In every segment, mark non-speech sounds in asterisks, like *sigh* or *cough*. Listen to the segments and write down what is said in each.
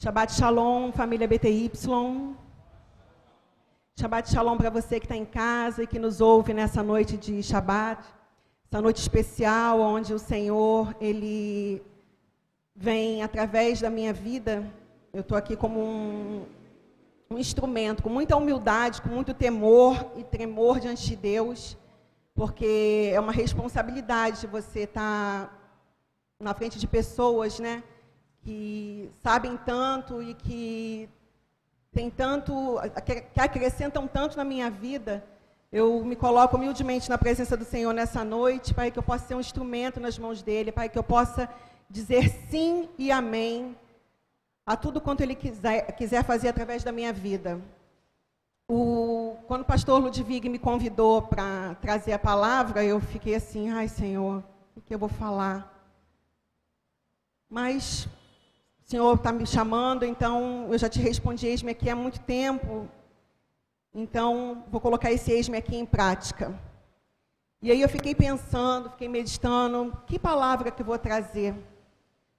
Shabbat Shalom, família BTY. Shabbat Shalom para você que está em casa e que nos ouve nessa noite de Shabbat, essa noite especial onde o Senhor, Ele vem através da minha vida. Eu estou aqui como um, um instrumento, com muita humildade, com muito temor e tremor diante de Deus, porque é uma responsabilidade você estar tá na frente de pessoas, né? Que sabem tanto e que tem tanto, que acrescentam tanto na minha vida, eu me coloco humildemente na presença do Senhor nessa noite, para que eu possa ser um instrumento nas mãos dele, para que eu possa dizer sim e amém a tudo quanto ele quiser, quiser fazer através da minha vida. O, quando o pastor Ludwig me convidou para trazer a palavra, eu fiquei assim, ai Senhor, o que eu vou falar? Mas Senhor está me chamando, então eu já te respondi eis-me aqui há muito tempo, então vou colocar esse eis-me aqui em prática. E aí eu fiquei pensando, fiquei meditando, que palavra que eu vou trazer?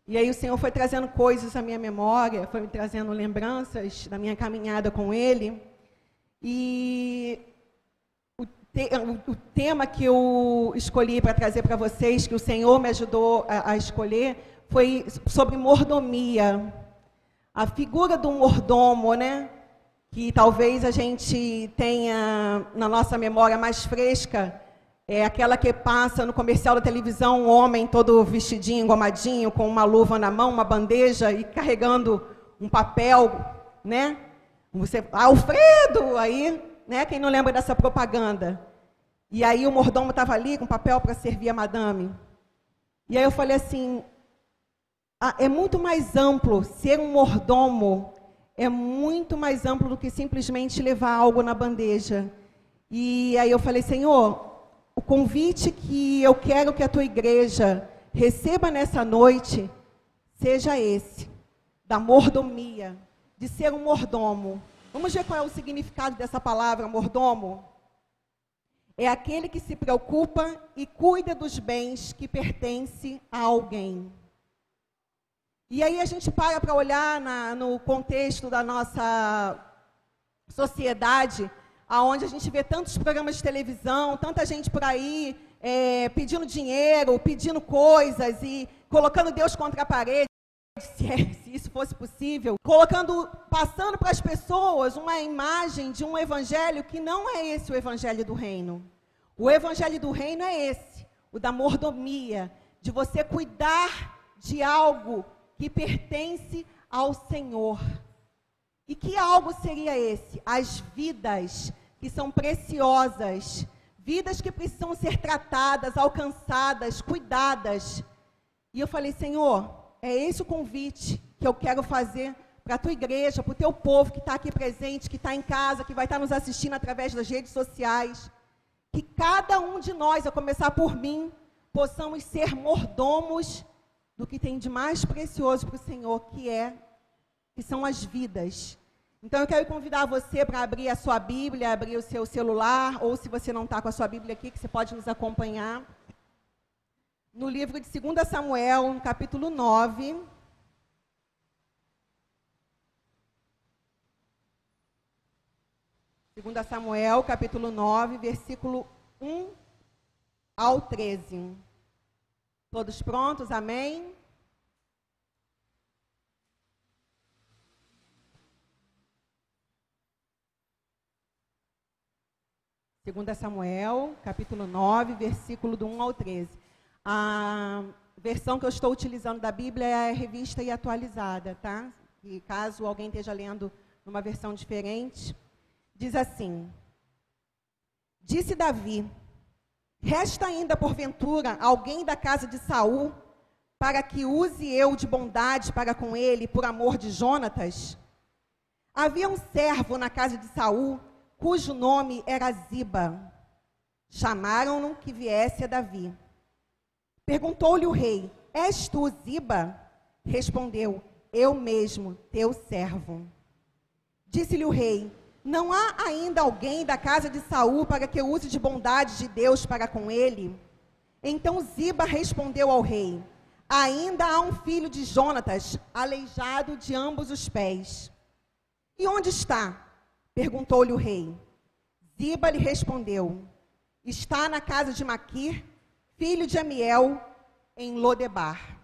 E aí o Senhor foi trazendo coisas à minha memória, foi me trazendo lembranças da minha caminhada com Ele. E te, o, o tema que eu escolhi para trazer para vocês, que o Senhor me ajudou a, a escolher, foi sobre mordomia. A figura do mordomo, né? Que talvez a gente tenha na nossa memória mais fresca, é aquela que passa no comercial da televisão, um homem todo vestidinho, engomadinho, com uma luva na mão, uma bandeja e carregando um papel, né? Você, Alfredo, aí, né? Quem não lembra dessa propaganda? E aí o mordomo estava ali com papel para servir a madame. E aí eu falei assim, ah, é muito mais amplo ser um mordomo, é muito mais amplo do que simplesmente levar algo na bandeja. E aí eu falei, Senhor, o convite que eu quero que a tua igreja receba nessa noite seja esse, da mordomia, de ser um mordomo. Vamos ver qual é o significado dessa palavra, mordomo? É aquele que se preocupa e cuida dos bens que pertencem a alguém. E aí a gente para para olhar na, no contexto da nossa sociedade, aonde a gente vê tantos programas de televisão, tanta gente por aí é, pedindo dinheiro, pedindo coisas e colocando Deus contra a parede, se, é, se isso fosse possível, colocando, passando para as pessoas uma imagem de um evangelho que não é esse o evangelho do reino. O evangelho do reino é esse, o da mordomia, de você cuidar de algo que pertence ao Senhor. E que algo seria esse? As vidas que são preciosas, vidas que precisam ser tratadas, alcançadas, cuidadas. E eu falei, Senhor, é esse o convite que eu quero fazer para a tua igreja, para o teu povo que está aqui presente, que está em casa, que vai estar tá nos assistindo através das redes sociais. Que cada um de nós, a começar por mim, possamos ser mordomos do que tem de mais precioso para o Senhor, que é que são as vidas. Então eu quero convidar você para abrir a sua Bíblia, abrir o seu celular, ou se você não está com a sua Bíblia aqui, que você pode nos acompanhar. No livro de 2 Samuel, no capítulo 9. Segunda Samuel, capítulo 9, versículo 1 ao 13. Todos prontos? Amém? Segunda Samuel, capítulo 9, versículo do 1 ao 13. A versão que eu estou utilizando da Bíblia é a revista e atualizada, tá? E caso alguém esteja lendo numa versão diferente, diz assim: Disse Davi: Resta ainda, porventura, alguém da casa de Saul, para que use eu de bondade para com ele, por amor de Jonatas? Havia um servo na casa de Saul, cujo nome era Ziba. Chamaram-no que viesse a Davi. Perguntou-lhe o rei: És tu Ziba? Respondeu: Eu mesmo, teu servo. Disse-lhe o rei: não há ainda alguém da casa de Saul para que use de bondade de Deus para com ele? Então Ziba respondeu ao rei: ainda há um filho de Jonatas, aleijado de ambos os pés. E onde está? perguntou-lhe o rei. Ziba lhe respondeu: Está na casa de Maquir, filho de Amiel, em Lodebar.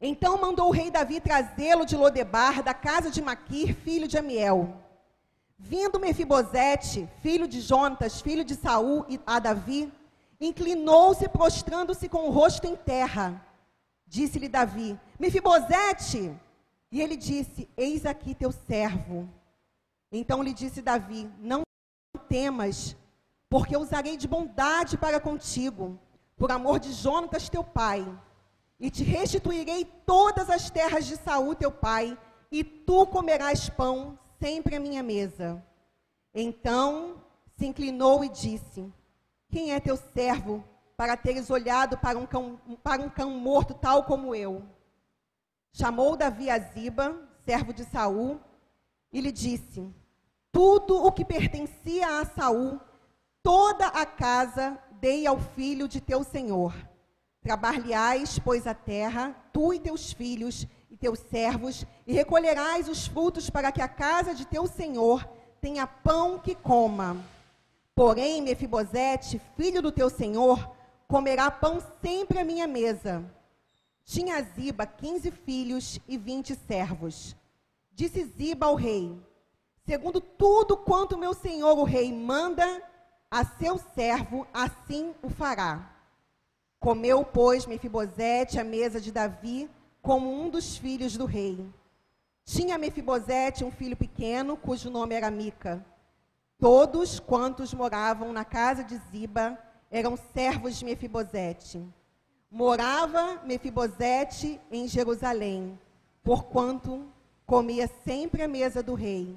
Então mandou o rei Davi trazê-lo de Lodebar, da casa de Maquir, filho de Amiel. Vindo Mefibosete, filho de Jonatas, filho de Saul, a Davi, inclinou-se prostrando-se com o rosto em terra. Disse-lhe Davi: Mefibosete! E ele disse: Eis aqui teu servo. Então lhe disse Davi: Não temas, porque usarei de bondade para contigo, por amor de Jonatas teu pai, e te restituirei todas as terras de Saul teu pai, e tu comerás pão sempre à minha mesa. Então se inclinou e disse: Quem é teu servo para teres olhado para um cão, para um cão morto tal como eu? Chamou Davi a Ziba, servo de Saul, e lhe disse: Tudo o que pertencia a Saul, toda a casa dei ao filho de teu senhor. Trabalhais, pois, a terra, tu e teus filhos, e teus servos, e recolherás os frutos para que a casa de teu senhor tenha pão que coma. Porém, Mefibosete, filho do teu senhor, comerá pão sempre à minha mesa. Tinha Ziba quinze filhos e vinte servos. Disse Ziba ao rei: Segundo tudo quanto meu senhor o rei manda a seu servo, assim o fará. Comeu, pois, Mefibosete à mesa de Davi, como um dos filhos do rei. Tinha Mefibosete um filho pequeno, cujo nome era Mica. Todos quantos moravam na casa de Ziba eram servos de Mefibosete. Morava Mefibosete em Jerusalém, porquanto comia sempre à mesa do rei.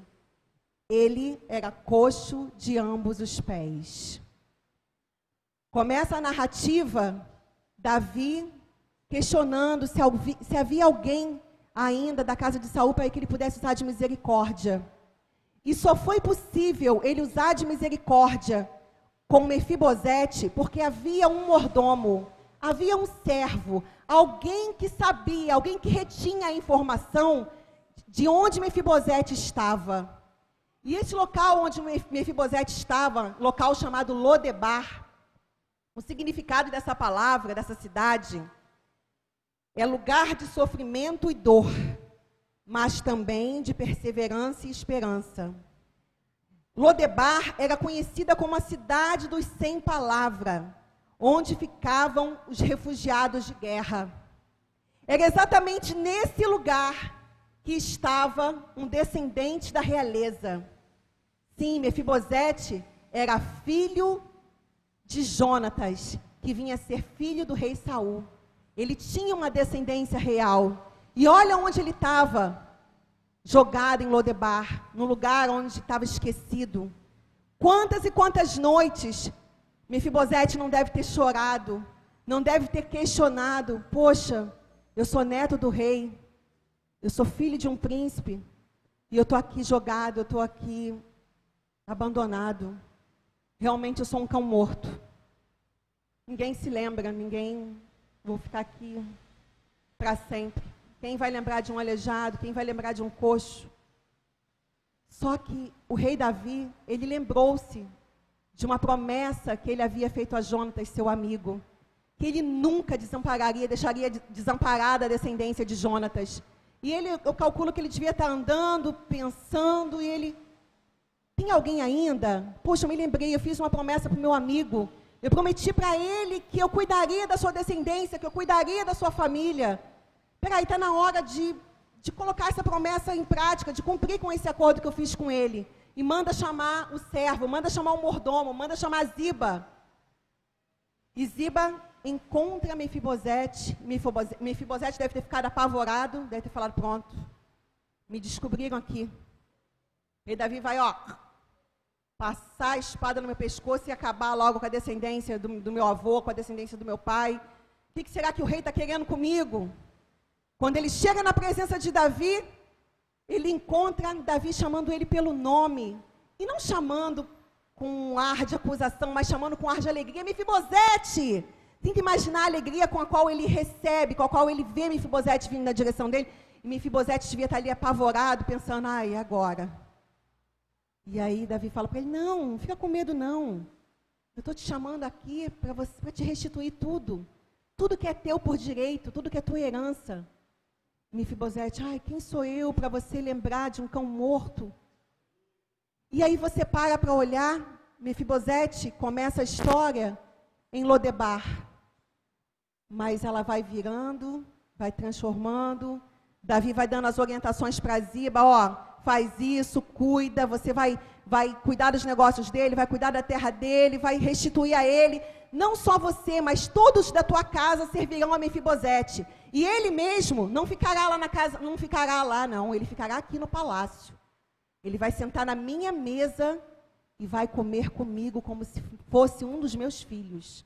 Ele era coxo de ambos os pés. Começa a narrativa, Davi questionando se, se havia alguém ainda da casa de Saul para que ele pudesse usar de misericórdia. E só foi possível ele usar de misericórdia com Mefibosete porque havia um mordomo, havia um servo, alguém que sabia, alguém que retinha a informação de onde Mefibosete estava. E esse local onde Mefibosete estava, local chamado Lodebar, o significado dessa palavra, dessa cidade, é lugar de sofrimento e dor, mas também de perseverança e esperança. Lodebar era conhecida como a cidade dos sem palavra, onde ficavam os refugiados de guerra. Era exatamente nesse lugar que estava um descendente da realeza. Sim, Mefibosete era filho de Jonatas, que vinha a ser filho do rei Saul. Ele tinha uma descendência real. E olha onde ele estava, jogado em Lodebar, no lugar onde estava esquecido. Quantas e quantas noites Mefibosete não deve ter chorado, não deve ter questionado: poxa, eu sou neto do rei, eu sou filho de um príncipe, e eu estou aqui jogado, eu estou aqui abandonado. Realmente eu sou um cão morto. Ninguém se lembra, ninguém Vou ficar aqui para sempre. Quem vai lembrar de um aleijado? Quem vai lembrar de um coxo? Só que o rei Davi, ele lembrou-se de uma promessa que ele havia feito a Jonatas, seu amigo, que ele nunca desampararia, deixaria desamparada a descendência de Jonatas. E ele, eu calculo que ele devia estar andando, pensando, e ele, tem alguém ainda? Poxa, eu me lembrei, eu fiz uma promessa para o meu amigo, eu prometi para ele que eu cuidaria da sua descendência, que eu cuidaria da sua família. Peraí, está na hora de, de colocar essa promessa em prática, de cumprir com esse acordo que eu fiz com ele. E manda chamar o servo, manda chamar o mordomo, manda chamar Ziba. E Ziba encontra Mefibosete. Mefibosete deve ter ficado apavorado, deve ter falado, pronto, me descobriram aqui. E Davi vai, ó, passar a espada no meu pescoço e acabar logo com a descendência do, do meu avô, com a descendência do meu pai. O que, que será que o rei está querendo comigo? Quando ele chega na presença de Davi, ele encontra Davi chamando ele pelo nome. E não chamando com um ar de acusação, mas chamando com um ar de alegria. Mefibosete, Tenta imaginar a alegria com a qual ele recebe, com a qual ele vê Mefibosete vindo na direção dele. E Mefibosete devia estar ali apavorado, pensando, ai, agora? E aí Davi fala para ele, não, não fica com medo não. Eu estou te chamando aqui para te restituir tudo. Tudo que é teu por direito, tudo que é tua herança. Mefibosete, ai, quem sou eu para você lembrar de um cão morto? E aí você para para olhar, Mefibosete começa a história em Lodebar. Mas ela vai virando, vai transformando. Davi vai dando as orientações para Ziba, ó, faz isso, cuida, você vai vai cuidar dos negócios dele, vai cuidar da terra dele, vai restituir a ele. Não só você, mas todos da tua casa servirão a Mefibosete. E ele mesmo não ficará lá na casa, não ficará lá não, ele ficará aqui no palácio. Ele vai sentar na minha mesa e vai comer comigo como se fosse um dos meus filhos.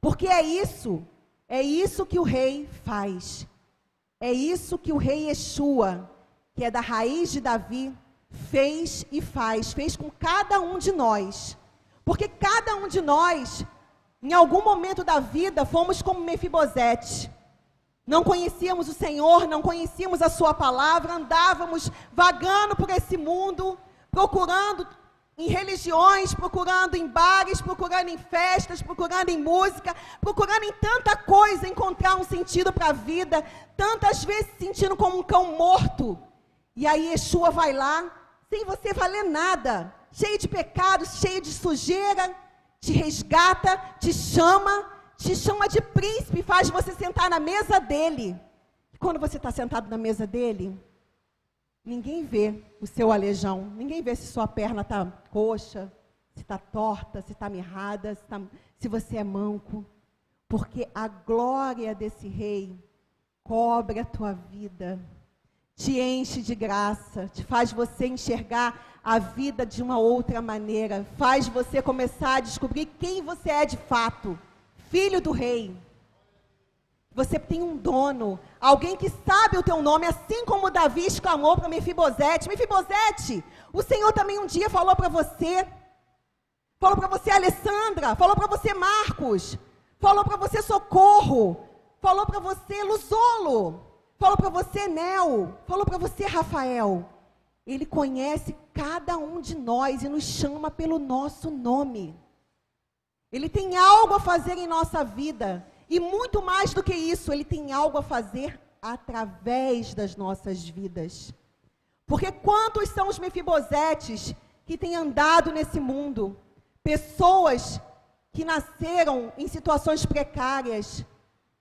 Porque é isso, é isso que o rei faz. É isso que o rei Yeshua, que é da raiz de Davi, fez e faz, fez com cada um de nós. Porque cada um de nós, em algum momento da vida, fomos como Mefibosete. Não conhecíamos o Senhor, não conhecíamos a Sua palavra, andávamos vagando por esse mundo, procurando em religiões, procurando em bares, procurando em festas, procurando em música, procurando em tanta coisa encontrar um sentido para a vida, tantas vezes se sentindo como um cão morto. E aí Yeshua vai lá, sem você valer nada, cheio de pecados, cheio de sujeira, te resgata, te chama te chama de príncipe, faz você sentar na mesa dele. E quando você está sentado na mesa dele, ninguém vê o seu aleijão, ninguém vê se sua perna está coxa, se está torta, se está mirrada, se, tá, se você é manco. Porque a glória desse rei cobre a tua vida, te enche de graça, te faz você enxergar a vida de uma outra maneira, faz você começar a descobrir quem você é de fato filho do rei. Você tem um dono, alguém que sabe o teu nome, assim como Davi exclamou para Mefibosete: Mefibosete, o Senhor também um dia falou para você, falou para você Alessandra, falou para você Marcos, falou para você Socorro, falou para você Luzolo, falou para você Nel, falou para você Rafael. Ele conhece cada um de nós e nos chama pelo nosso nome. Ele tem algo a fazer em nossa vida. E muito mais do que isso, ele tem algo a fazer através das nossas vidas. Porque quantos são os mefibosetes que têm andado nesse mundo? Pessoas que nasceram em situações precárias,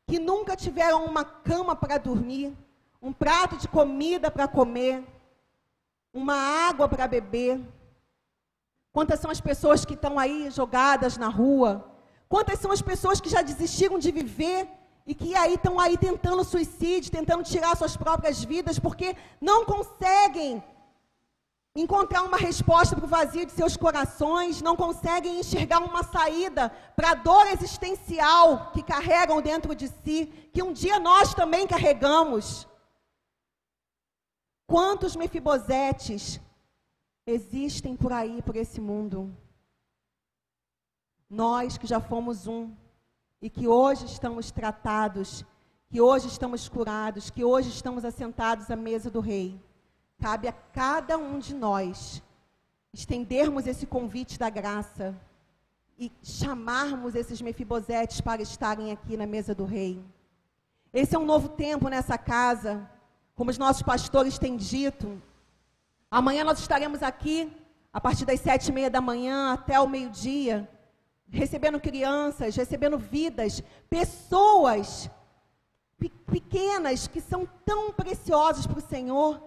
que nunca tiveram uma cama para dormir, um prato de comida para comer, uma água para beber, Quantas são as pessoas que estão aí jogadas na rua? Quantas são as pessoas que já desistiram de viver e que aí estão aí tentando suicídio, tentando tirar suas próprias vidas porque não conseguem encontrar uma resposta para o vazio de seus corações, não conseguem enxergar uma saída para a dor existencial que carregam dentro de si, que um dia nós também carregamos. Quantos mefibosetes existem por aí, por esse mundo. Nós que já fomos um e que hoje estamos tratados, que hoje estamos curados, que hoje estamos assentados à mesa do Rei. Cabe a cada um de nós estendermos esse convite da graça e chamarmos esses mefibosetes para estarem aqui na mesa do Rei. Esse é um novo tempo nessa casa, como os nossos pastores têm dito, Amanhã nós estaremos aqui, a partir das sete e meia da manhã até o meio-dia, recebendo crianças, recebendo vidas, pessoas pequenas que são tão preciosas para o Senhor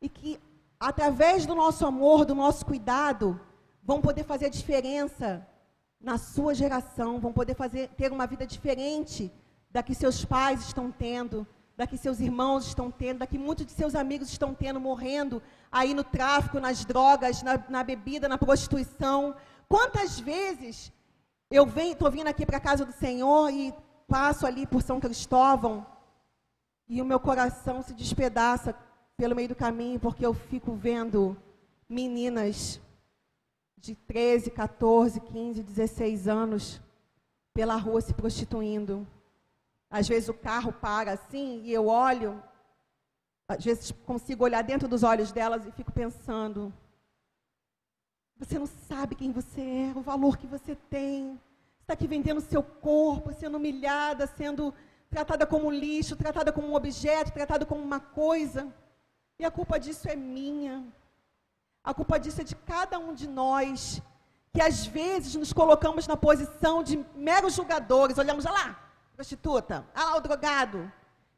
e que, através do nosso amor, do nosso cuidado, vão poder fazer a diferença na sua geração, vão poder fazer, ter uma vida diferente da que seus pais estão tendo, da que seus irmãos estão tendo, da que muitos de seus amigos estão tendo, morrendo aí no tráfico, nas drogas, na, na bebida, na prostituição. Quantas vezes eu estou vindo aqui para a casa do Senhor e passo ali por São Cristóvão e o meu coração se despedaça pelo meio do caminho porque eu fico vendo meninas de 13, 14, 15, 16 anos pela rua se prostituindo. Às vezes o carro para assim e eu olho, às vezes consigo olhar dentro dos olhos delas e fico pensando: você não sabe quem você é, o valor que você tem. Está aqui vendendo seu corpo, sendo humilhada, sendo tratada como lixo, tratada como um objeto, tratada como uma coisa. E a culpa disso é minha. A culpa disso é de cada um de nós, que às vezes nos colocamos na posição de meros julgadores. Olhamos, olha lá, prostituta, olha lá o drogado.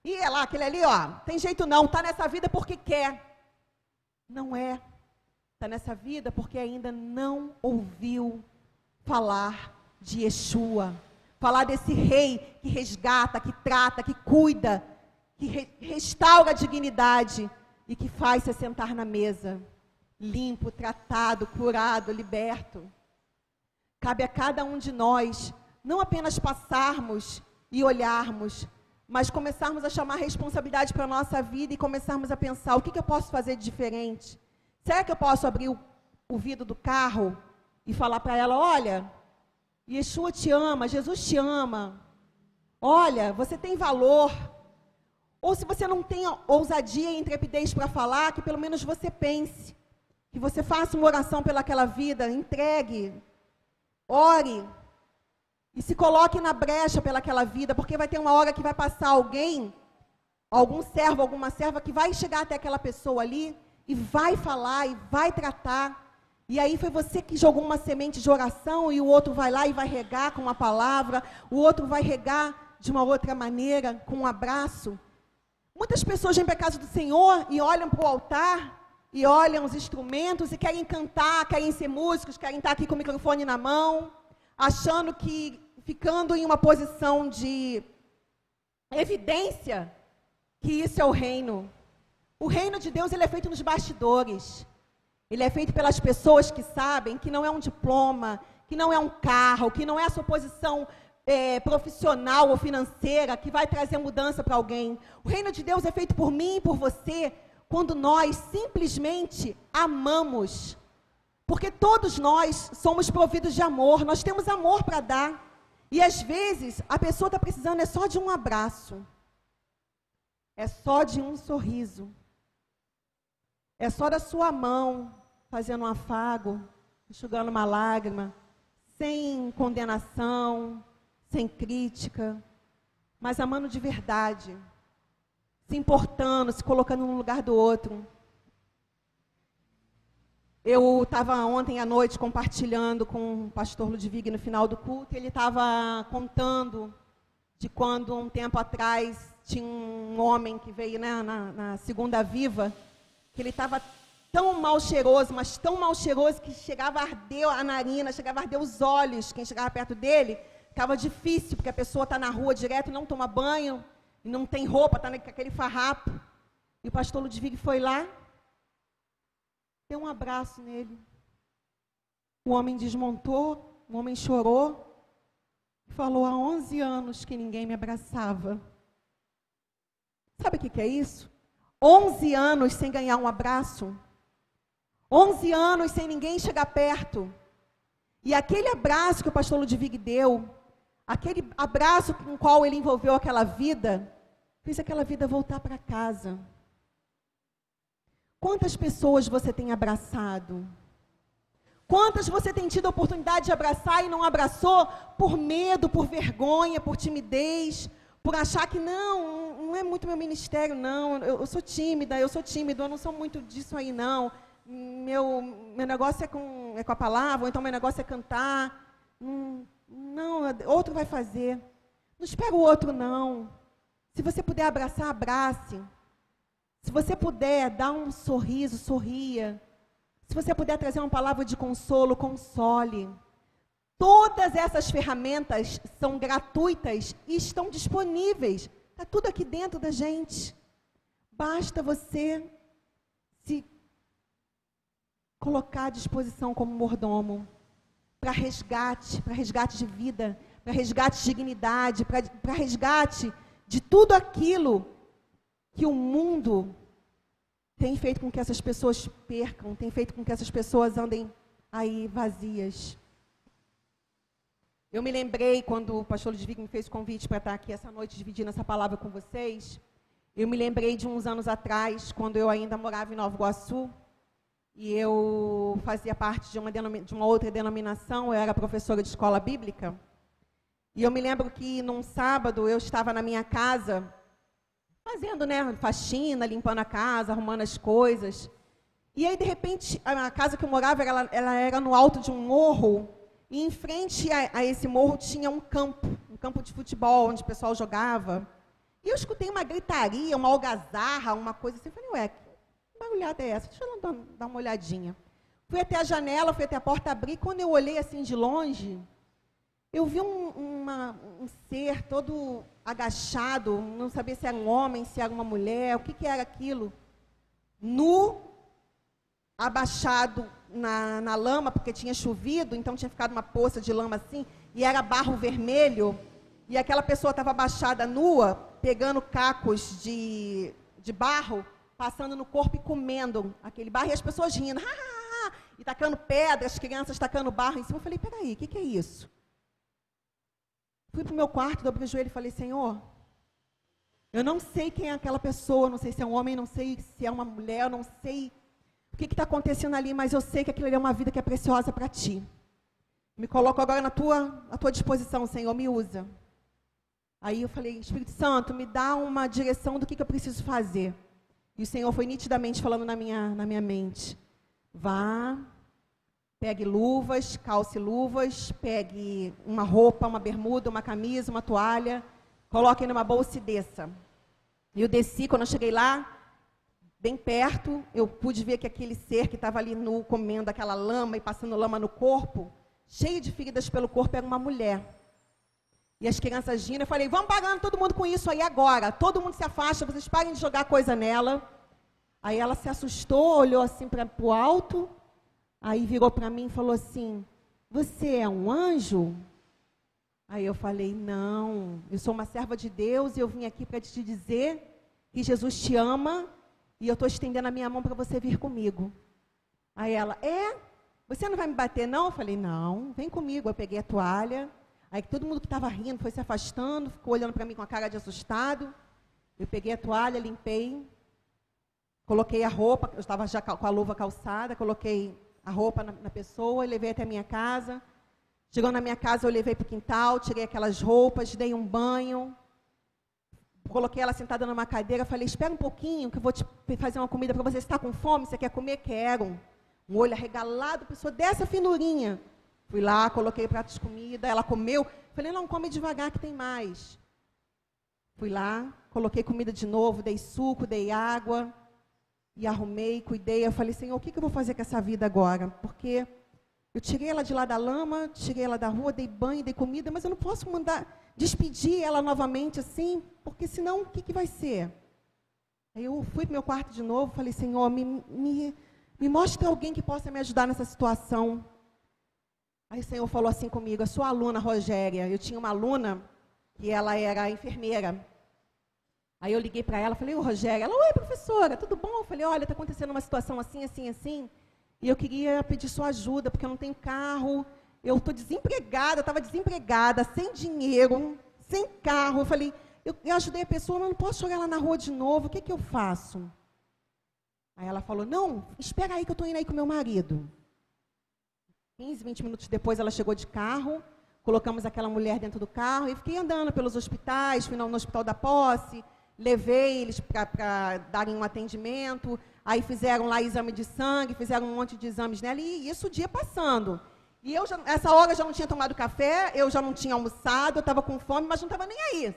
E é lá, aquele ali, ó, tem jeito não, está nessa vida porque quer. Não é. Está nessa vida porque ainda não ouviu falar de Yeshua. Falar desse rei que resgata, que trata, que cuida, que re restaura a dignidade e que faz se sentar na mesa, limpo, tratado, curado, liberto. Cabe a cada um de nós não apenas passarmos e olharmos, mas começarmos a chamar responsabilidade para a nossa vida e começarmos a pensar: o que, que eu posso fazer de diferente? Será que eu posso abrir o, o vidro do carro e falar para ela: olha, Yeshua te ama, Jesus te ama, olha, você tem valor, ou se você não tem ousadia e intrepidez para falar, que pelo menos você pense. Que você faça uma oração pelaquela vida, entregue, ore. E se coloque na brecha pelaquela vida, porque vai ter uma hora que vai passar alguém, algum servo, alguma serva, que vai chegar até aquela pessoa ali e vai falar e vai tratar. E aí foi você que jogou uma semente de oração e o outro vai lá e vai regar com uma palavra, o outro vai regar de uma outra maneira, com um abraço. Muitas pessoas vêm para a casa do Senhor e olham para o altar e olham os instrumentos e querem cantar, querem ser músicos, querem estar aqui com o microfone na mão, achando que ficando em uma posição de evidência que isso é o reino. O reino de Deus ele é feito nos bastidores. Ele é feito pelas pessoas que sabem que não é um diploma, que não é um carro, que não é a sua posição é, profissional ou financeira que vai trazer mudança para alguém. O reino de Deus é feito por mim e por você quando nós simplesmente amamos. Porque todos nós somos providos de amor, nós temos amor para dar. E às vezes a pessoa está precisando é só de um abraço, é só de um sorriso, é só da sua mão fazendo um afago, enxugando uma lágrima, sem condenação, sem crítica, mas amando de verdade, se importando, se colocando no lugar do outro. Eu estava ontem à noite compartilhando com o pastor Ludwig no final do culto, e ele estava contando de quando, um tempo atrás, tinha um homem que veio né, na, na segunda viva, que ele estava tão mal cheiroso, mas tão mal cheiroso que chegava a arder a narina, chegava a arder os olhos, quem chegava perto dele, Ficava difícil, porque a pessoa está na rua direto, não toma banho, não tem roupa, está naquele farrapo. E o pastor Ludwig foi lá, deu um abraço nele. O homem desmontou, o homem chorou, e falou: há 11 anos que ninguém me abraçava. Sabe o que, que é isso? 11 anos sem ganhar um abraço. 11 anos sem ninguém chegar perto. E aquele abraço que o pastor Ludwig deu, aquele abraço com o qual ele envolveu aquela vida, fez aquela vida voltar para casa. Quantas pessoas você tem abraçado? Quantas você tem tido a oportunidade de abraçar e não abraçou por medo, por vergonha, por timidez, por achar que não, não é muito meu ministério, não, eu, eu sou tímida, eu sou tímido, eu não sou muito disso aí, não. Meu, meu negócio é com, é com a palavra, ou então meu negócio é cantar. Hum, não, outro vai fazer. Não espera o outro, não. Se você puder abraçar, abrace. Se você puder dar um sorriso, sorria. Se você puder trazer uma palavra de consolo, console. Todas essas ferramentas são gratuitas e estão disponíveis. Está tudo aqui dentro da gente. Basta você se colocar à disposição como mordomo para resgate, para resgate de vida, para resgate de dignidade, para resgate de tudo aquilo que o mundo tem feito com que essas pessoas percam, tem feito com que essas pessoas andem aí vazias. Eu me lembrei quando o pastor Ludwig me fez o convite para estar aqui essa noite dividindo essa palavra com vocês. Eu me lembrei de uns anos atrás, quando eu ainda morava em Nova Iguaçu, e eu fazia parte de uma, de uma outra denominação, eu era professora de escola bíblica. E eu me lembro que num sábado eu estava na minha casa, fazendo né, faxina, limpando a casa, arrumando as coisas. E aí, de repente, a casa que eu morava, ela, ela era no alto de um morro, e em frente a, a, esse morro tinha um campo, um campo de futebol, onde o pessoal jogava. E eu escutei uma gritaria, uma algazarra, uma coisa assim. Eu falei, ué, que barulhada é essa? Deixa eu dar, dar uma olhadinha. Fui até a janela, fui até a porta abrir. Quando eu olhei assim de longe, eu vi um, uma, um ser todo agachado, não sabia se era um homem, se era uma mulher, o que, que era aquilo. Nu, abaixado na, na lama, porque tinha chovido, então tinha ficado uma poça de lama assim, e era barro vermelho, e aquela pessoa estava abaixada nua, pegando cacos de, de barro, passando no corpo e comendo aquele barro, e as pessoas rindo, *laughs* e tacando pedras, as crianças tacando barro em cima. Eu falei, peraí, o que, que é isso? Fui para o meu quarto, dobrei o joelho e falei, Senhor, eu não sei quem é aquela pessoa, não sei se é um homem, não sei se é uma mulher, não sei o que está acontecendo ali, mas eu sei que aquilo é uma vida que é preciosa para ti. Me coloco agora na tua, na tua disposição, Senhor, me usa. Aí eu falei, Espírito Santo, me dá uma direção do que, que eu preciso fazer. E o Senhor foi nitidamente falando na minha, na minha mente. Vá, Pegue luvas, calce luvas, pegue uma roupa, uma bermuda, uma camisa, uma toalha, coloque numa bolsa e desça. E eu desci, quando eu cheguei lá, bem perto, eu pude ver que aquele ser que estava ali nu, comendo aquela lama e passando lama no corpo, cheio de feridas pelo corpo, era uma mulher. E as crianças rindo, eu falei, vamos pagando todo mundo com isso aí agora. Todo mundo se afasta, vocês parem de jogar coisa nela. Aí ela se assustou, olhou assim para o alto, Aí virou para mim e falou assim: Você é um anjo? Aí eu falei: Não, eu sou uma serva de Deus e eu vim aqui para te dizer que Jesus te ama e eu estou estendendo a minha mão para você vir comigo. Aí ela: É? Você não vai me bater, não? Eu falei: Não, vem comigo. Eu peguei a toalha. Aí todo mundo que estava rindo foi se afastando, ficou olhando para mim com a cara de assustado. Eu peguei a toalha, limpei, coloquei a roupa, eu estava já com a luva calçada, coloquei a roupa na, na pessoa e levei até a minha casa. Chegou na minha casa, eu levei para o quintal, tirei aquelas roupas, dei um banho, coloquei ela sentada numa cadeira, falei, espera um pouquinho que eu vou te fazer uma comida para você. Você está com fome? Você quer comer? Quero. Um olho arregalado, pessoa dessa finurinha. Fui lá, coloquei prato de comida, ela comeu. Falei, não, come devagar que tem mais. Fui lá, coloquei comida de novo, dei suco, dei água e arrumei, cuidei. Eu falei, Senhor, o que, que eu vou fazer com essa vida agora? Porque eu tirei ela de lá da lama, tirei ela da rua, dei banho, dei comida, mas eu não posso mandar despedir ela novamente assim, porque senão o que, que vai ser? Aí eu fui para meu quarto de novo, falei, Senhor, me, me, me mostre alguém que possa me ajudar nessa situação. Aí o Senhor falou assim comigo, a sua aluna Rogéria, eu tinha uma aluna que ela era enfermeira. Aí eu liguei para ela, falei, ô Rogério, ela, oi professora, tudo bom? Eu falei, olha, está acontecendo uma situação assim, assim, assim, e eu queria pedir sua ajuda, porque eu não tenho carro, eu estou desempregada, estava desempregada, sem dinheiro, sem carro. Eu falei, eu, eu, ajudei a pessoa, mas não posso jogar ela na rua de novo, o que, que eu faço? Aí ela falou, não, espera aí que eu estou indo aí com meu marido. 15, 20 minutos depois ela chegou de carro, colocamos aquela mulher dentro do carro e fiquei andando pelos hospitais, fui no, no hospital da posse, levei eles para darem um atendimento, aí fizeram lá exame de sangue, fizeram um monte de exames nela, e isso o dia passando. E eu, já, essa hora, eu já não tinha tomado café, eu já não tinha almoçado, eu estava com fome, mas não estava nem aí.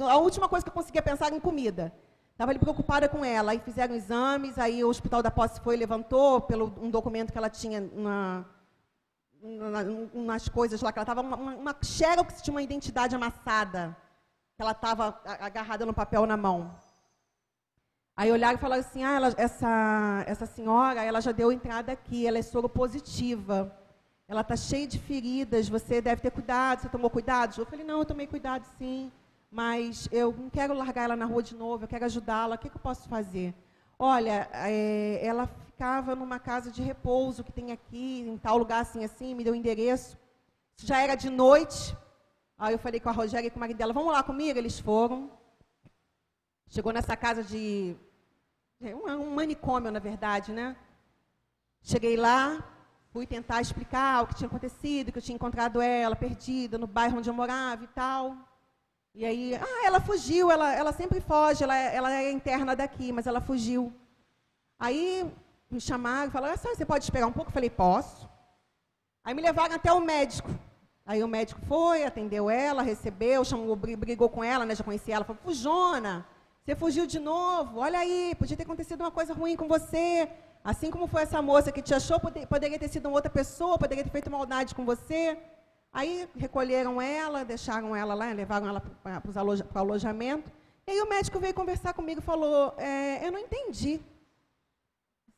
A última coisa que eu conseguia pensar era em comida. Estava ali preocupada com ela. Aí fizeram exames, aí o Hospital da Posse foi levantou pelo um documento que ela tinha na, na, nas coisas lá, que ela estava, uma, uma xerox tinha uma identidade amassada que ela estava agarrada no papel na mão. Aí olharam e falaram assim, ah, ela, essa, essa senhora, ela já deu entrada aqui, ela é soro positiva. Ela está cheia de feridas, você deve ter cuidado, você tomou cuidado? Eu falei, não, eu tomei cuidado sim, mas eu não quero largar ela na rua de novo, eu quero ajudá-la, o que, que, eu posso fazer? Olha, é, ela ficava numa casa de repouso que tem aqui, em tal lugar assim, assim, me deu o endereço. já era de noite. Aí eu falei com a Rogéria e com o marido dela, vamos lá comigo? Eles foram. Chegou nessa casa de. Um, um manicômio, na verdade, né? Cheguei lá, fui tentar explicar o que tinha acontecido, que eu tinha encontrado ela perdida no bairro onde eu morava e tal. E aí, ah, ela fugiu, ela, ela sempre foge, ela, ela é interna daqui, mas ela fugiu. Aí me chamaram e falaram, ah, você pode esperar um pouco? Eu falei, posso. Aí me levaram até o médico. Aí o médico foi, atendeu ela, recebeu, chamou, brigou com ela, né, já conhecia ela, falou, fujona, você fugiu de novo, olha aí, podia ter acontecido uma coisa ruim com você. Assim como foi essa moça que te achou, poderia ter sido outra pessoa, poderia ter feito maldade com você. Aí recolheram ela, deixaram ela lá, levaram ela para o alojamento. E aí o médico veio conversar comigo e falou, é, eu não entendi.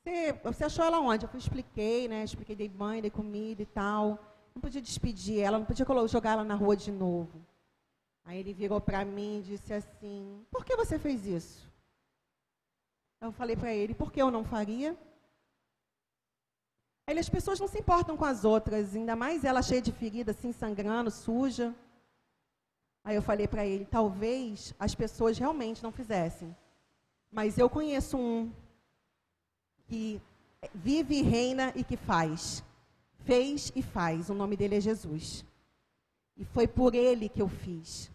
Você, você, achou ela onde? Eu expliquei, né? Expliquei, dei banho, dei comida e tal. Não podia despedir ela, não podia jogar ela na rua de novo. Aí ele virou para mim e disse assim, por que você fez isso? Eu falei para ele, por que eu não faria? Aí as pessoas não se importam com as outras, ainda mais ela cheia de ferida, assim, sangrando, suja. Aí eu falei para ele, talvez as pessoas realmente não fizessem. Mas eu conheço um que vive e reina e que faz. Fez e faz. O nome dele é Jesus. E foi por ele que eu fiz.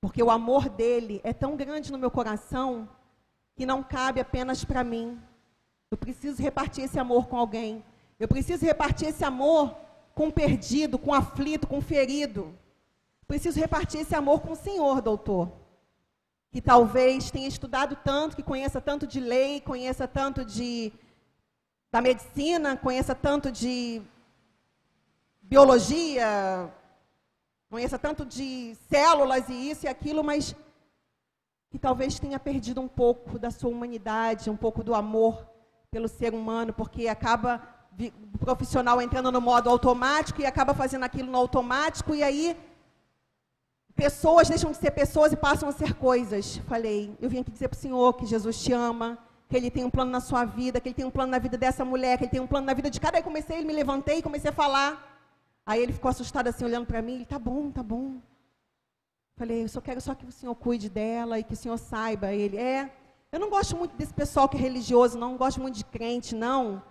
Porque o amor dele é tão grande no meu coração que não cabe apenas para mim. Eu preciso repartir esse amor com alguém. Eu preciso repartir esse amor com o perdido, com o aflito, com o ferido. Preciso repartir esse amor com o Senhor, doutor. Que talvez tenha estudado tanto, que conheça tanto de lei, conheça tanto de da medicina, conheça tanto de biologia, conheça tanto de células e isso e aquilo, mas que talvez tenha perdido um pouco da sua humanidade, um pouco do amor pelo ser humano, porque acaba o profissional entrando no modo automático e acaba fazendo aquilo no automático, e aí pessoas deixam de ser pessoas e passam a ser coisas. Falei, eu vim aqui dizer para o Senhor que Jesus te ama, que Ele tem um plano na sua vida, que Ele tem um plano na vida dessa mulher, que Ele tem um plano na vida de cada. Aí comecei, me levantei e comecei a falar. Aí ele ficou assustado assim, olhando para mim, ele, tá bom, tá bom. Falei, eu só quero só que o Senhor cuide dela e que o Senhor saiba. Ele, é, eu não gosto muito desse pessoal que é religioso, não, não gosto muito de crente, não.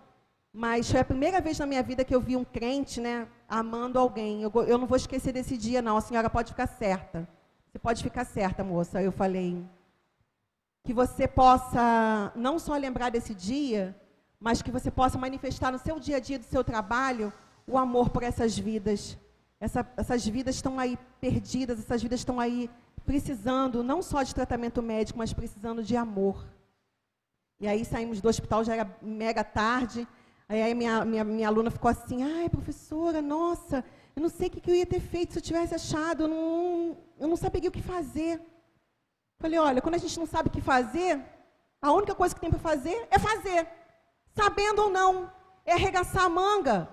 Mas foi a primeira vez na minha vida que eu vi um crente, né, amando alguém. Eu, eu não vou esquecer desse dia, não. A senhora pode ficar certa. Você pode ficar certa, moça. Eu falei que você possa não só lembrar desse dia, mas que você possa manifestar no seu dia a dia do seu trabalho o amor por essas vidas. Essa, essas vidas estão aí perdidas, essas vidas estão aí precisando não só de tratamento médico, mas precisando de amor. E aí saímos do hospital, já era mega tarde. Aí minha, minha, minha aluna ficou assim, ai, professora, nossa, eu não sei o que, eu ia ter feito se eu tivesse achado, eu não, eu não o que fazer. Falei, olha, quando a gente não sabe o que fazer, a única coisa que tem para fazer é fazer. Sabendo ou não, é arregaçar a manga.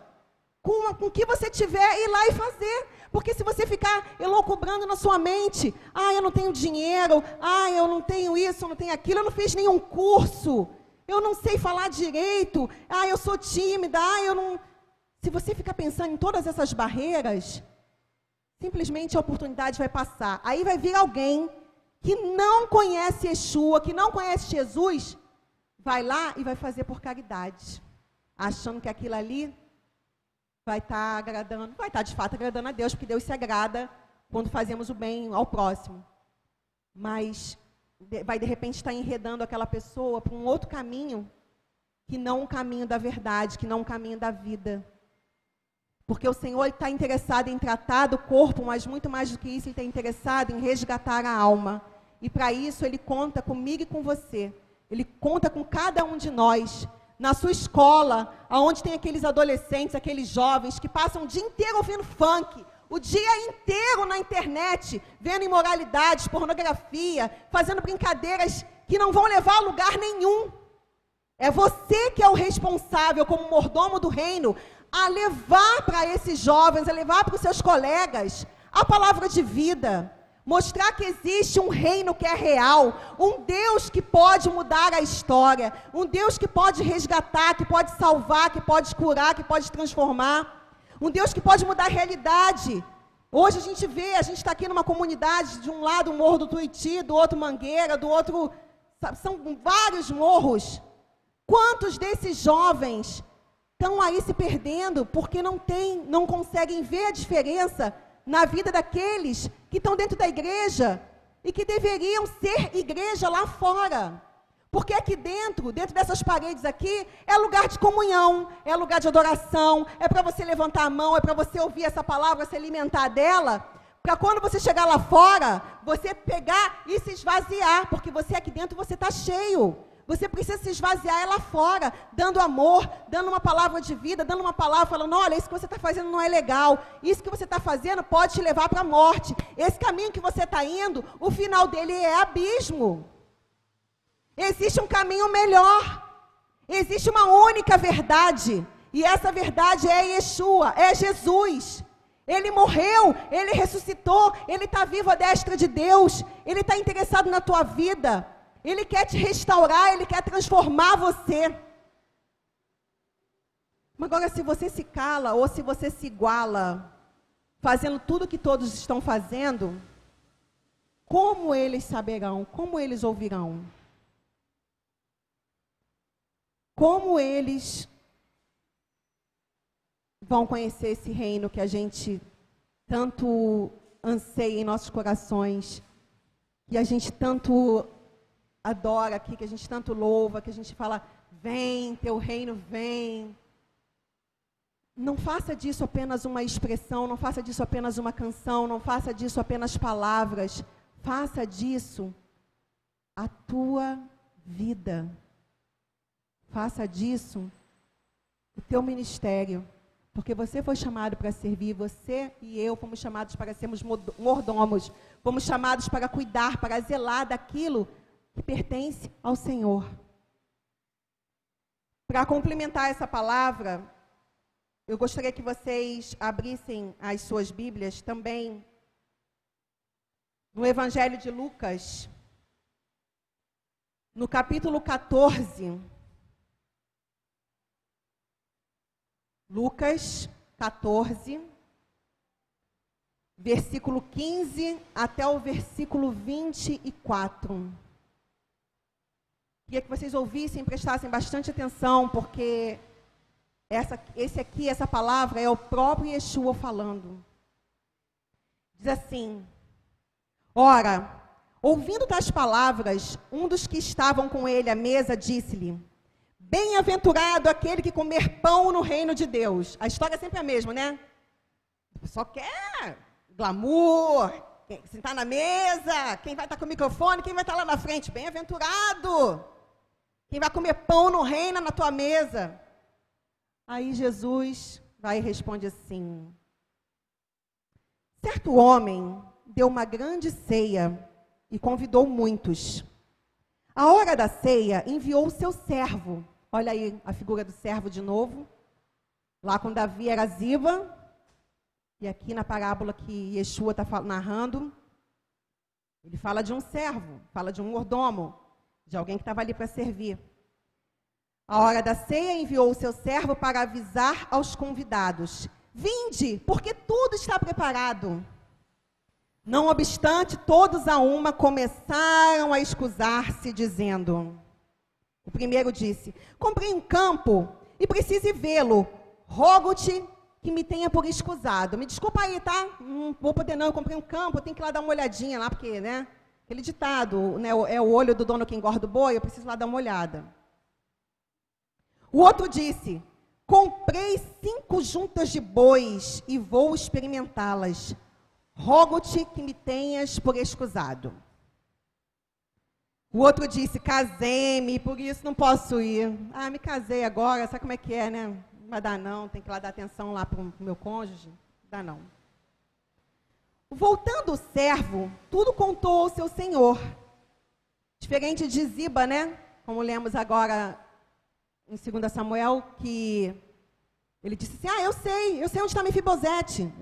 Com, com o que você tiver, ir lá e fazer. Porque se você ficar elocubrando na sua mente, ah, eu não tenho dinheiro, ah, eu não tenho isso, eu não tenho aquilo, eu não fiz nenhum curso, eu não sei falar direito, ah, eu sou tímida, ah, eu não. Se você ficar pensando em todas essas barreiras, simplesmente a oportunidade vai passar. Aí vai vir alguém que não conhece Yeshua, que não conhece Jesus, vai lá e vai fazer por caridade, achando que aquilo ali vai estar tá agradando, vai estar tá de fato agradando a Deus, porque Deus se agrada quando fazemos o bem ao próximo. Mas vai de repente estar enredando aquela pessoa para um outro caminho que não o caminho da verdade, que não o caminho da vida. Porque o Senhor está interessado em tratar do corpo, mas muito mais do que isso, Ele está interessado em resgatar a alma. E para isso Ele conta comigo e com você. Ele conta com cada um de nós. Na sua escola, aonde tem aqueles adolescentes, aqueles jovens que passam o dia inteiro ouvindo funk, o dia inteiro na internet, vendo imoralidades, pornografia, fazendo brincadeiras que não vão levar a lugar nenhum. É você que é o responsável, como mordomo do reino, a levar para esses jovens, a levar para os seus colegas a palavra de vida. Mostrar que existe um reino que é real, um Deus que pode mudar a história, um Deus que pode resgatar, que pode salvar, que pode curar, que pode transformar. Um Deus que pode mudar a realidade. Hoje a gente vê, a gente está aqui numa comunidade, de um lado o Morro do Tuiuti, do outro Mangueira, do outro. São vários morros. Quantos desses jovens estão aí se perdendo porque não tem, não conseguem ver a diferença na vida daqueles que estão dentro da igreja e que deveriam ser igreja lá fora? Porque aqui dentro, dentro dessas paredes aqui, é lugar de comunhão, é lugar de adoração, é para você levantar a mão, é para você ouvir essa palavra, se alimentar dela, para quando você chegar lá fora, você pegar e se esvaziar, porque você aqui dentro você está cheio. Você precisa se esvaziar lá fora, dando amor, dando uma palavra de vida, dando uma palavra, falando: olha, isso que você está fazendo não é legal, isso que você está fazendo pode te levar para a morte. Esse caminho que você está indo, o final dele é abismo. Existe um caminho melhor. Existe uma única verdade. E essa verdade é Yeshua, é Jesus. Ele morreu, ele ressuscitou, ele está vivo à destra de Deus, ele está interessado na tua vida, ele quer te restaurar, ele quer transformar você. Agora, se você se cala ou se você se iguala, fazendo tudo que todos estão fazendo, como eles saberão, como eles ouvirão? como eles vão conhecer esse reino que a gente tanto anseia em nossos corações, que a gente tanto adora aqui, que a gente tanto louva, que a gente fala, vem, teu reino vem. Não faça disso apenas uma expressão, não faça disso apenas uma canção, não faça disso apenas palavras. Faça disso a tua vida. Faça disso o teu ministério, porque você foi chamado para servir, você e eu fomos chamados para sermos mordomos, fomos chamados para cuidar, para zelar daquilo pertence ao Senhor. Para complementar essa palavra, eu gostaria que vocês abrissem as suas Bíblias também no Evangelho de Lucas, no capítulo 14. Lucas 14, versículo 15 até o versículo 24. Queria que vocês ouvissem, prestassem bastante atenção, porque essa, esse aqui, essa palavra é o próprio Yeshua falando. Diz assim: Ora, ouvindo tais palavras, um dos que estavam com ele à mesa disse-lhe: Bem-aventurado aquele que comer pão no reino de Deus. A história é sempre a mesma, né? Só quer glamour, sentar na mesa, quem vai estar com o microfone, quem vai estar lá na frente. Bem-aventurado. Quem vai comer pão no reino na tua mesa. Aí Jesus vai e responde assim: Certo homem deu uma grande ceia e convidou muitos. A hora da ceia enviou o seu servo Olha aí a figura do servo de novo. Lá com Davi era Ziba. E aqui na parábola que Yeshua está narrando, ele fala de um servo, fala de um mordomo, de alguém que estava ali para servir. A hora da ceia enviou o seu servo para avisar aos convidados: Vinde, porque tudo está preparado. Não obstante, todos a uma começaram a escusar-se, dizendo: o primeiro disse: Comprei um campo e precise vê-lo. Rogo-te que me tenha por escusado. Me desculpa aí, tá? Não vou poder não, eu comprei um campo, eu tenho que ir lá dar uma olhadinha lá, porque, né? Aquele ditado, né, é o olho do dono que engorda o boi, eu preciso lá dar uma olhada. O outro disse: Comprei cinco juntas de bois e vou experimentá-las. Rogo-te que me tenhas por escusado. O outro disse: casei-me, por isso não posso ir. Ah, me casei agora, sabe como é que é, né? Não vai dar não, tem que lá dar atenção lá para o meu cônjuge. Dá não. Voltando o servo, tudo contou ao seu senhor. Diferente de Ziba, né? Como lemos agora em 2 Samuel, que ele disse assim: Ah, eu sei, eu sei onde está Mefibosete.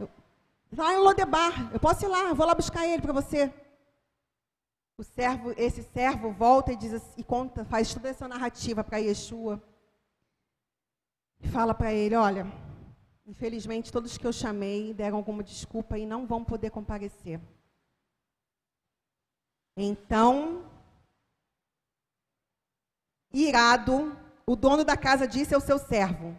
Está em Lodebar, eu posso ir lá, vou lá buscar ele para você o servo, esse servo volta e diz e conta, faz toda essa narrativa para Yeshua. E fala para ele, olha, Infelizmente, todos que eu chamei deram alguma desculpa e não vão poder comparecer. Então, irado, o dono da casa disse ao seu servo: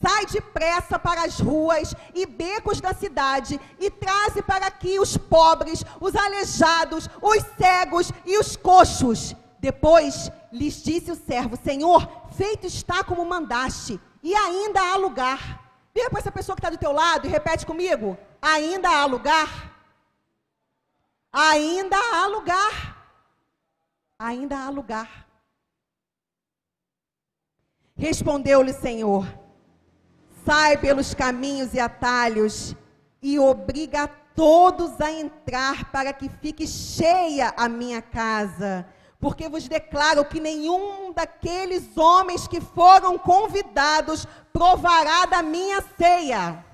Sai depressa para as ruas e becos da cidade e traze para aqui os pobres, os aleijados, os cegos e os coxos. Depois lhes disse o servo: Senhor, feito está como mandaste, e ainda há lugar. Vira para essa pessoa que está do teu lado e repete comigo: ainda há lugar. Ainda há lugar. Ainda há lugar. Respondeu-lhe Senhor: Sai pelos caminhos e atalhos e obriga todos a entrar para que fique cheia a minha casa. Porque vos declaro que nenhum daqueles homens que foram convidados provará da minha ceia.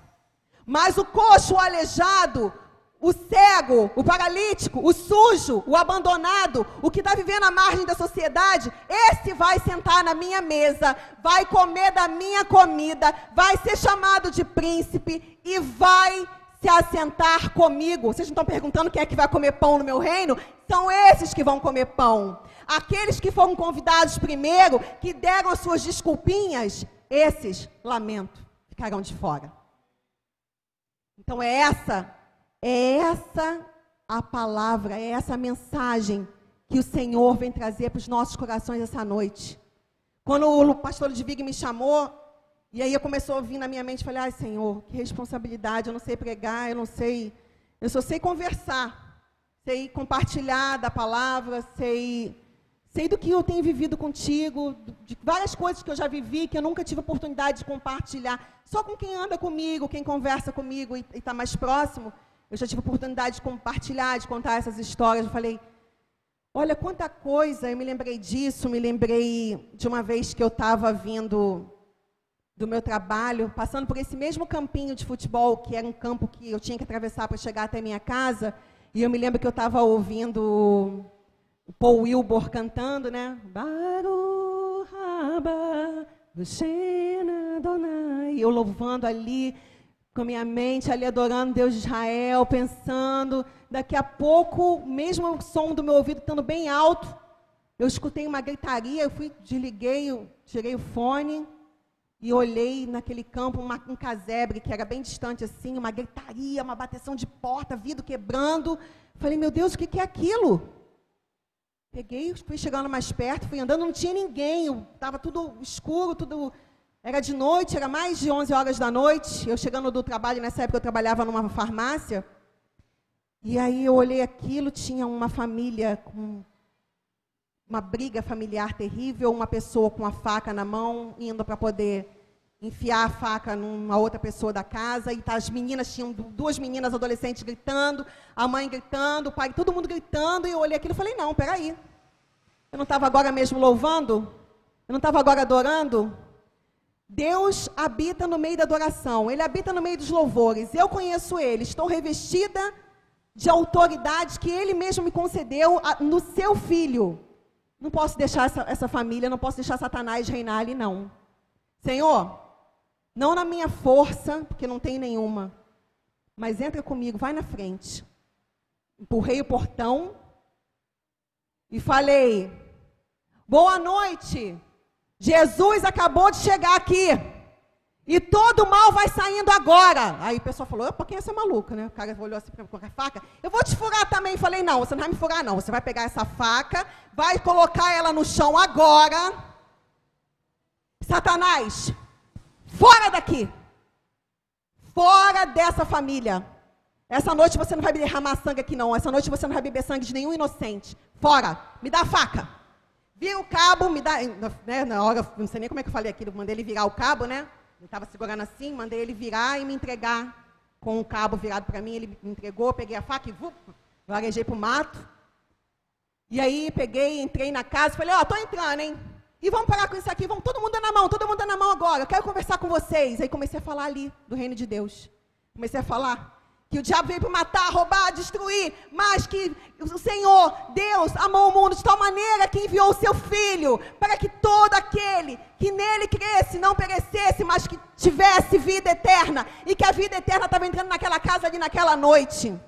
Mas o coxo, o aleijado, o cego, o paralítico, o sujo, o abandonado, o que está vivendo à margem da sociedade, esse vai sentar na minha mesa, vai comer da minha comida, vai ser chamado de príncipe e vai se assentar comigo. Vocês não estão perguntando quem é que vai comer pão no meu reino? São esses que vão comer pão. Aqueles que foram convidados primeiro, que deram as suas desculpinhas, esses, lamento, ficarão de fora. Então é essa, é essa a palavra, é essa a mensagem que o Senhor vem trazer para os nossos corações essa noite. Quando o pastor Ludwig me chamou, e aí começou a vir na minha mente, falei, ai Senhor, que responsabilidade, eu não sei pregar, eu não sei, eu só sei conversar, sei compartilhar da palavra, sei Sei do que eu tenho vivido contigo, de várias coisas que eu já vivi, que eu nunca tive oportunidade de compartilhar. Só com quem anda comigo, quem conversa comigo e está mais próximo, eu já tive oportunidade de compartilhar, de contar essas histórias. Eu falei, olha quanta coisa, eu me lembrei disso, me lembrei de uma vez que eu estava vindo do meu trabalho, passando por esse mesmo campinho de futebol, que era um campo que eu tinha que atravessar para chegar até minha casa, e eu me lembro que eu estava ouvindo o Paul Wilbur cantando, né? E eu louvando ali, com a minha mente ali adorando Deus de Israel, pensando. Daqui a pouco, mesmo o som do meu ouvido estando bem alto, eu escutei uma gritaria, eu fui, desliguei, tirei o fone e olhei naquele campo uma, um casebre que era bem distante assim, uma gritaria, uma bateção de porta, vidro quebrando. Falei, meu Deus, o que, que é aquilo? Peguei, fui chegando mais perto, fui andando, não tinha ninguém, estava tudo escuro, tudo. Era de noite, era mais de 11 horas da noite. Eu chegando do trabalho, nessa época eu trabalhava numa farmácia. E aí eu olhei aquilo, tinha uma família com uma briga familiar terrível, uma pessoa com a faca na mão, indo para poder enfiar a faca numa outra pessoa da casa, e tá, as meninas tinham duas meninas adolescentes gritando, a mãe gritando, o pai, todo mundo gritando, e eu olhei aquilo e falei, não, peraí. Eu não estava agora mesmo louvando? Eu não estava agora adorando? Deus habita no meio da adoração, Ele habita no meio dos louvores. Eu conheço Ele, estou revestida de autoridade que Ele mesmo me concedeu no seu filho. Não posso deixar essa, essa família, não posso deixar Satanás reinar ali, não. Senhor, não na minha força, porque não tem nenhuma, mas entra comigo, vai na frente. Empurrei o portão e falei: Boa noite. Jesus acabou de chegar aqui. E todo mal vai saindo agora. Aí o pessoal falou: opa, quem é essa maluca, né? O cara olhou assim para a faca. Eu vou te furar também. Falei: não, você não vai me furar, não. Você vai pegar essa faca, vai colocar ela no chão agora. Satanás, fora daqui. Fora dessa família. Essa noite você não vai derramar sangue aqui, não. Essa noite você não vai beber sangue de nenhum inocente. Fora. Me dá a faca. Vira o cabo, me dá. Né, na hora, não sei nem como é que eu falei aquilo. Mandei ele virar o cabo, né? Ele estava segurando assim, mandei ele virar e me entregar com o cabo virado para mim. Ele me entregou, peguei a faca e vup, varejei para o mato. E aí peguei, entrei na casa falei, ó, oh, tô entrando, hein? E vamos parar com isso aqui, vamos todo mundo na mão, todo mundo na mão agora. Eu quero conversar com vocês. Aí comecei a falar ali do reino de Deus. Comecei a falar que o diabo veio para matar, roubar, destruir, mas que o Senhor, Deus, amou o mundo de tal maneira que enviou o seu Filho, para que todo aquele que nele cresce não perecesse, mas que tivesse vida eterna, e que a vida eterna estava entrando naquela casa ali naquela noite.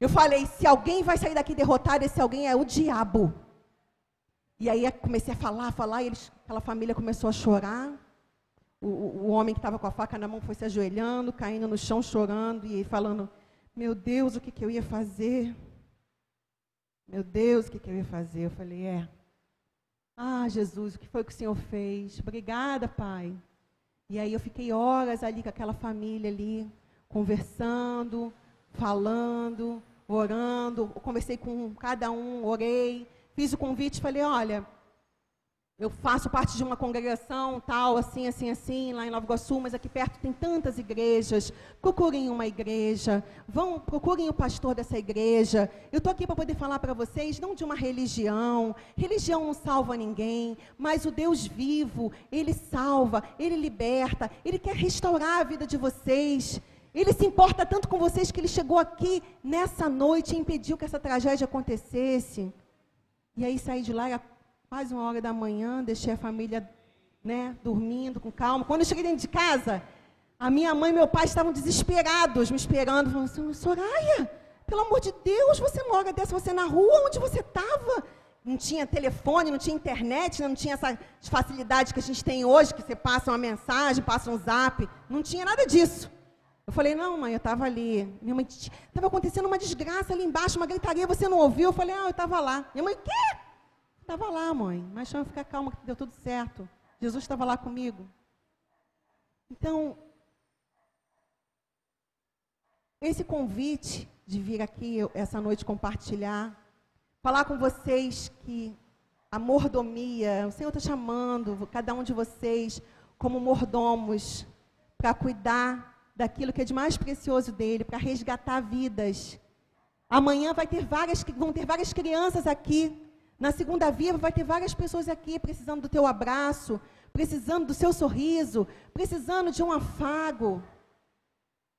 Eu falei: se alguém vai sair daqui derrotado, esse alguém é o diabo. E aí comecei a falar, falar, e eles, aquela família começou a chorar. O, o, homem que estava com a faca na mão foi se ajoelhando, caindo no chão, chorando e falando: Meu Deus, o que, que eu ia fazer? Meu Deus, o que, que eu ia fazer? Eu falei: É. Ah, Jesus, o que foi que o Senhor fez? Obrigada, Pai. E aí eu fiquei horas ali com aquela família ali, conversando, falando, orando. Eu conversei com cada um, orei, fiz o convite, falei: Olha eu faço parte de uma congregação tal, assim, assim, assim, lá em Nova Iguaçu, mas aqui perto tem tantas igrejas. Procurem uma igreja, vão, procurem o pastor dessa igreja. Eu estou aqui para poder falar para vocês, não de uma religião. Religião não salva ninguém, mas o Deus vivo, Ele salva, Ele liberta, Ele quer restaurar a vida de vocês. Ele se importa tanto com vocês que Ele chegou aqui nessa noite e impediu que essa tragédia acontecesse. E aí saí de lá e quase uma hora da manhã, deixei a família né, dormindo com calma. Quando eu cheguei dentro de casa, a minha mãe e meu pai estavam desesperados, me esperando, falando assim, Soraya, pelo amor de Deus, você uma hora dessa, você na rua, onde você estava? Não tinha telefone, não tinha internet, não tinha essa facilidade que a gente tem hoje, que você passa uma mensagem, passa um zap. Não tinha nada disso. Eu falei, não, mãe, eu estava ali. Minha mãe, estava acontecendo uma desgraça ali embaixo, uma gritaria, você não ouviu? Eu falei, ah, eu estava lá. Minha mãe, o quê? Estava lá, mãe, mas chama ficar calma que deu tudo certo. Jesus estava lá comigo. Então, esse convite de vir aqui essa noite compartilhar, falar com vocês que a mordomia, o Senhor está chamando cada um de vocês como mordomos para cuidar daquilo que é de mais precioso dele, para resgatar vidas. Amanhã vai ter várias, vão ter várias crianças aqui na segunda via vai ter várias pessoas aqui precisando do teu abraço, precisando do seu sorriso, precisando de um afago.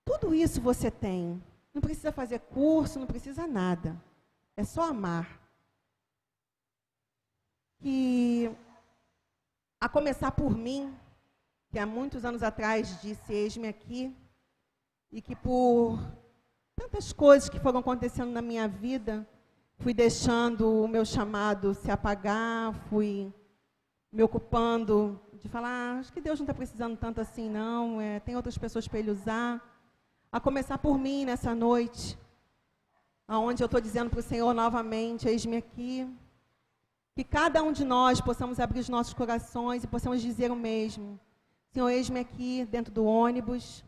Tudo isso você tem. Não precisa fazer curso, não precisa nada. É só amar. Que, a começar por mim, que há muitos anos atrás disse: Eis-me aqui, e que por tantas coisas que foram acontecendo na minha vida, fui deixando o meu chamado se apagar, fui me ocupando de falar, ah, acho que Deus não está precisando tanto assim, não, é, tem outras pessoas para Ele usar. A começar por mim nessa noite, aonde eu estou dizendo para o Senhor novamente, eis-me aqui, que cada um de nós possamos abrir os nossos corações e possamos dizer o mesmo. Senhor, eis-me aqui dentro do ônibus,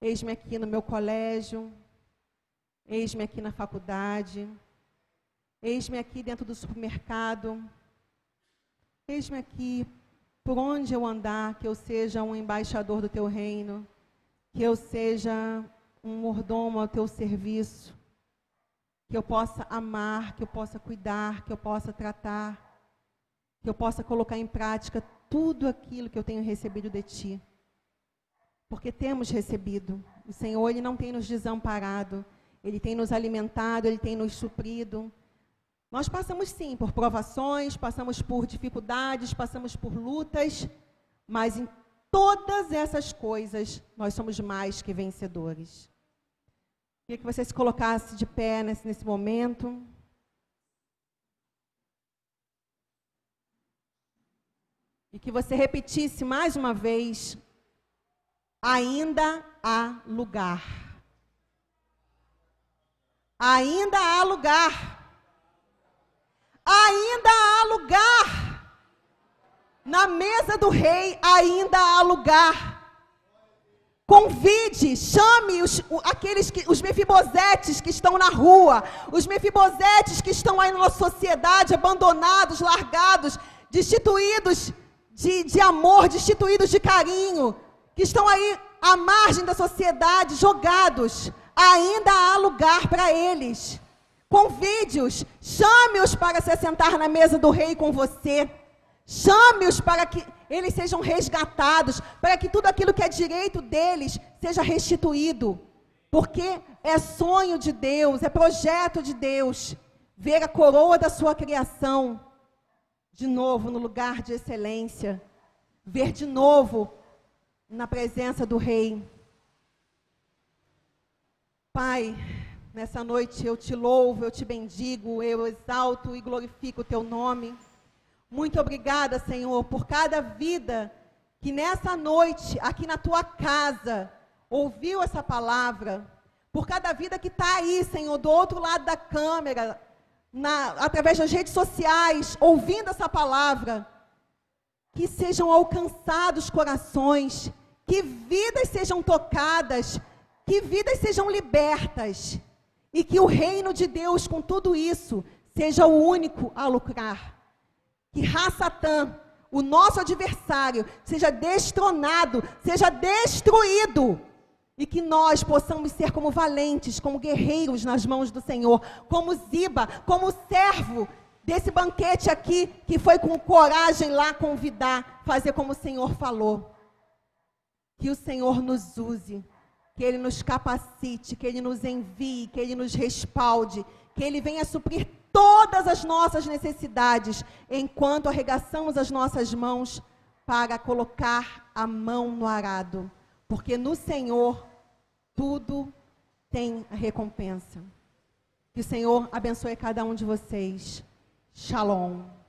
eis-me aqui no meu colégio, eis-me aqui na faculdade, Eis-me aqui dentro do supermercado. Eis-me aqui por onde eu andar, que eu seja um embaixador do teu reino, que eu seja um mordomo ao teu serviço, que eu possa amar, que eu possa cuidar, que eu possa tratar, que eu possa colocar em prática tudo aquilo que eu tenho recebido de ti. Porque temos recebido. O Senhor, Ele não tem nos desamparado, Ele tem nos alimentado, Ele tem nos suprido. Nós passamos sim por provações, passamos por dificuldades, passamos por lutas, mas em todas essas coisas nós somos mais que vencedores. Queria que você se colocasse de pé nesse, nesse momento. E que você repetisse mais uma vez: ainda há lugar. Ainda há lugar ainda há lugar. Na mesa do rei ainda há lugar. Convide, chame os, aqueles que, os mefibosetes que estão na rua, os mefibosetes que estão aí na sociedade, abandonados, largados, destituídos de, de amor, destituídos de carinho, que estão aí à margem da sociedade, jogados. Ainda há lugar para eles. Convide-os, chame-os para se sentar na mesa do rei com você. Chame-os para que eles sejam resgatados, para que tudo aquilo que é direito deles seja restituído. Porque é sonho de Deus, é projeto de Deus ver a coroa da sua criação de novo no lugar de excelência, ver de novo na presença do Rei. Pai, nessa noite eu te louvo, eu te bendigo, eu exalto e glorifico o teu nome. Muito obrigada, Senhor, por cada vida que nessa noite, aqui na tua casa, ouviu essa palavra. Por cada vida que está aí, Senhor, do outro lado da câmera, na, através das redes sociais, ouvindo essa palavra. Que sejam alcançados corações, que vidas sejam tocadas, que vidas sejam libertas. E que o reino de Deus, com tudo isso, seja o único a lucrar. Que Rassatã, o nosso adversário, seja destronado, seja destruído. E que nós possamos ser como valentes, como guerreiros nas mãos do Senhor, como Ziba, como servo desse banquete aqui, que foi com coragem lá convidar, fazer como o Senhor falou. Que o Senhor nos use, que Ele nos capacite, que Ele nos envie, que Ele nos respalde, que Ele venha suprir todas as nossas necessidades, enquanto arregaçamos as nossas mãos para colocar a mão no arado. Porque no Senhor tudo tem a recompensa. Que o Senhor abençoe cada um de vocês. Shalom.